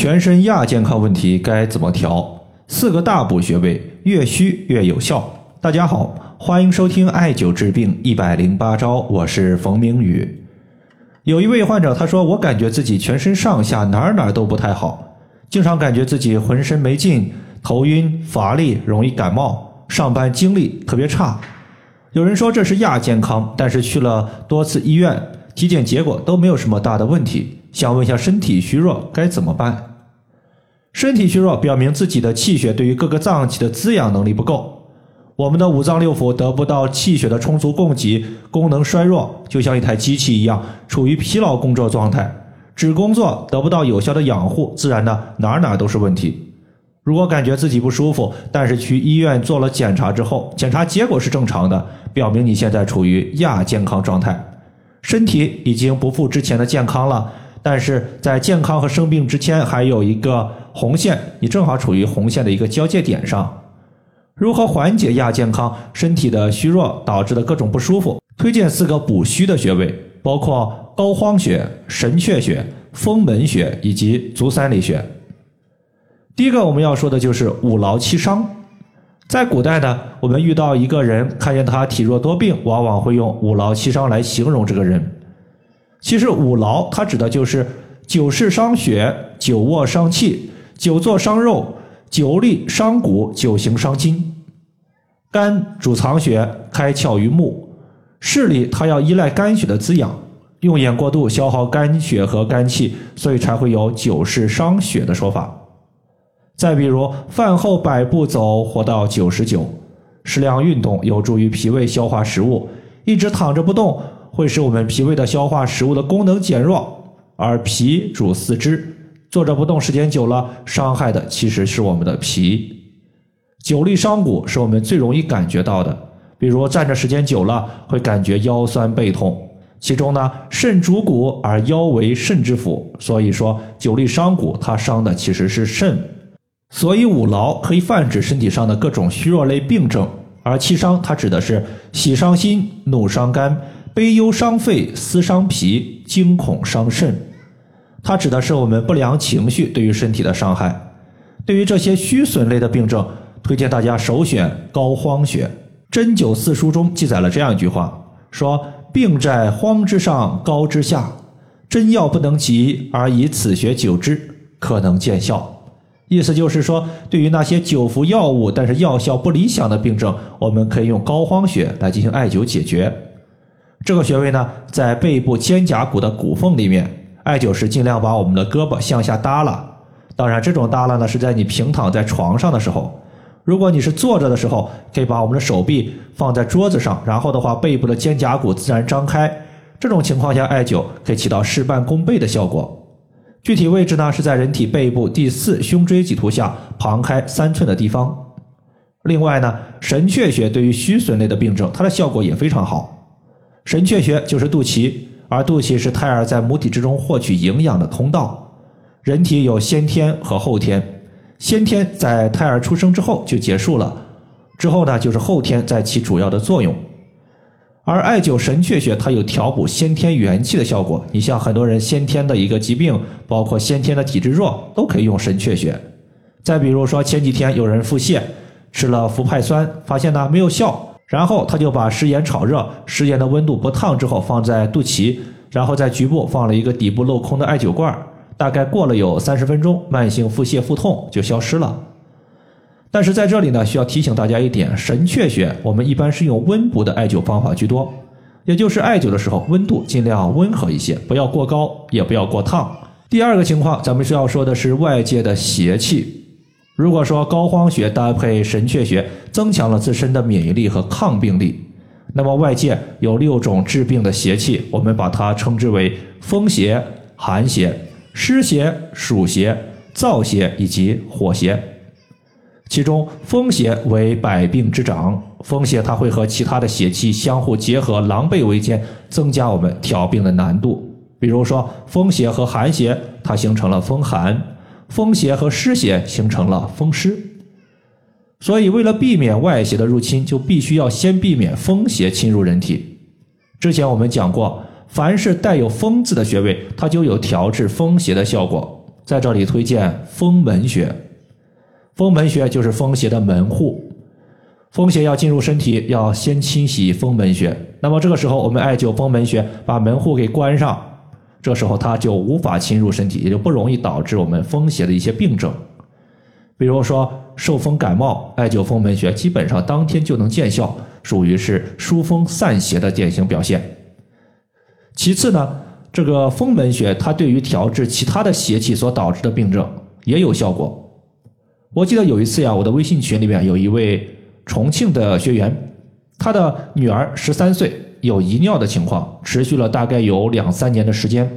全身亚健康问题该怎么调？四个大补穴位，越虚越有效。大家好，欢迎收听艾灸治病一百零八招，我是冯明宇。有一位患者他说，我感觉自己全身上下哪儿哪儿都不太好，经常感觉自己浑身没劲，头晕、乏力，容易感冒，上班精力特别差。有人说这是亚健康，但是去了多次医院，体检结果都没有什么大的问题。想问一下，身体虚弱该怎么办？身体虚弱表明自己的气血对于各个脏器的滋养能力不够，我们的五脏六腑得不到气血的充足供给，功能衰弱，就像一台机器一样，处于疲劳工作状态，只工作得不到有效的养护，自然呢哪哪都是问题。如果感觉自己不舒服，但是去医院做了检查之后，检查结果是正常的，表明你现在处于亚健康状态，身体已经不复之前的健康了。但是在健康和生病之间还有一个红线，你正好处于红线的一个交界点上。如何缓解亚健康身体的虚弱导致的各种不舒服？推荐四个补虚的穴位，包括膏肓穴、神阙穴、风门穴以及足三里穴。第一个我们要说的就是五劳七伤。在古代呢，我们遇到一个人，看见他体弱多病，往往会用五劳七伤来形容这个人。其实五劳它指的就是久视伤血、久卧伤气、久坐伤肉、久立伤骨、久行伤筋。肝主藏血，开窍于目，视力它要依赖肝血的滋养，用眼过度消耗肝血和肝气，所以才会有久视伤血的说法。再比如饭后百步走，活到九十九。适量运动有助于脾胃消化食物，一直躺着不动。会使我们脾胃的消化食物的功能减弱，而脾主四肢，坐着不动时间久了，伤害的其实是我们的脾。久立伤骨是我们最容易感觉到的，比如站着时间久了会感觉腰酸背痛。其中呢，肾主骨而腰为肾之府，所以说久立伤骨，它伤的其实是肾。所以五劳可以泛指身体上的各种虚弱类病症，而七伤它指的是喜伤心、怒伤肝。悲忧伤肺，思伤脾，惊恐伤肾。它指的是我们不良情绪对于身体的伤害。对于这些虚损类的病症，推荐大家首选膏肓穴。《针灸四书》中记载了这样一句话：说病在肓之上，膏之下，针药不能及，而以此穴灸之，可能见效。意思就是说，对于那些久服药物但是药效不理想的病症，我们可以用膏肓穴来进行艾灸解决。这个穴位呢，在背部肩胛骨的骨缝里面，艾灸时尽量把我们的胳膊向下耷拉。当然，这种耷拉呢是在你平躺在床上的时候。如果你是坐着的时候，可以把我们的手臂放在桌子上，然后的话，背部的肩胛骨自然张开。这种情况下，艾灸可以起到事半功倍的效果。具体位置呢是在人体背部第四胸椎棘突下旁开三寸的地方。另外呢，神阙穴对于虚损类的病症，它的效果也非常好。神阙穴就是肚脐，而肚脐是胎儿在母体之中获取营养的通道。人体有先天和后天，先天在胎儿出生之后就结束了，之后呢就是后天在起主要的作用。而艾灸神阙穴，它有调补先天元气的效果。你像很多人先天的一个疾病，包括先天的体质弱，都可以用神阙穴。再比如说前几天有人腹泻，吃了氟派酸，发现呢没有效。然后他就把食盐炒热，食盐的温度不烫之后放在肚脐，然后在局部放了一个底部镂空的艾灸罐，大概过了有三十分钟，慢性腹泻腹痛就消失了。但是在这里呢，需要提醒大家一点：神阙穴我们一般是用温补的艾灸方法居多，也就是艾灸的时候温度尽量温和一些，不要过高，也不要过烫。第二个情况，咱们需要说的是外界的邪气。如果说膏肓穴搭配神阙穴，增强了自身的免疫力和抗病力，那么外界有六种治病的邪气，我们把它称之为风邪、寒邪、湿邪、暑邪、燥邪以及火邪。其中风邪为百病之长，风邪它会和其他的邪气相互结合，狼狈为奸，增加我们调病的难度。比如说风邪和寒邪，它形成了风寒。风邪和湿邪形成了风湿，所以为了避免外邪的入侵，就必须要先避免风邪侵入人体。之前我们讲过，凡是带有“风”字的穴位，它就有调治风邪的效果。在这里推荐风门穴。风门穴就是风邪的门户，风邪要进入身体，要先清洗风门穴。那么这个时候，我们艾灸风门穴，把门户给关上，这时候它就无法侵入身体，也就不容易导致我们风邪的一些病症。比如说受风感冒，艾灸风门穴基本上当天就能见效，属于是疏风散邪的典型表现。其次呢，这个风门穴它对于调治其他的邪气所导致的病症也有效果。我记得有一次呀，我的微信群里面有一位重庆的学员，他的女儿十三岁，有遗尿的情况，持续了大概有两三年的时间，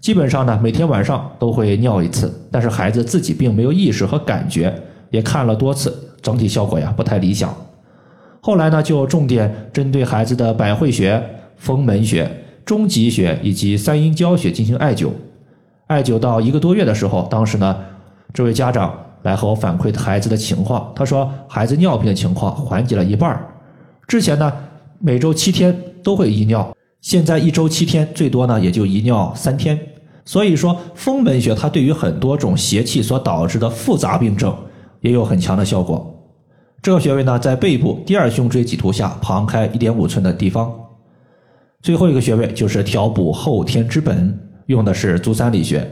基本上呢每天晚上都会尿一次，但是孩子自己并没有意识和感觉，也看了多次，整体效果呀不太理想。后来呢，就重点针对孩子的百会穴、风门穴。中极穴以及三阴交穴进行艾灸，艾灸到一个多月的时候，当时呢，这位家长来和我反馈孩子的情况，他说孩子尿频的情况缓解了一半，之前呢每周七天都会遗尿，现在一周七天最多呢也就遗尿三天，所以说风门穴它对于很多种邪气所导致的复杂病症也有很强的效果。这个穴位呢在背部第二胸椎棘突下旁开一点五寸的地方。最后一个穴位就是调补后天之本，用的是足三里穴。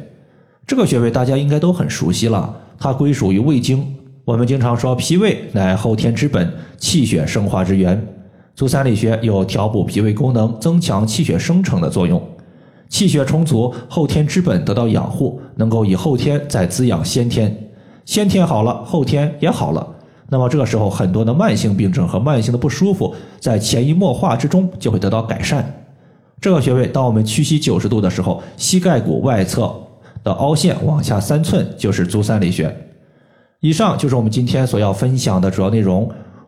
这个穴位大家应该都很熟悉了，它归属于胃经。我们经常说脾胃乃后天之本，气血生化之源。足三里穴有调补脾胃功能、增强气血生成的作用。气血充足，后天之本得到养护，能够以后天再滋养先天。先天好了，后天也好了。那么这个时候，很多的慢性病症和慢性的不舒服，在潜移默化之中就会得到改善。这个穴位，当我们屈膝九十度的时候，膝盖骨外侧的凹陷往下三寸就是足三里穴。以上就是我们今天所要分享的主要内容。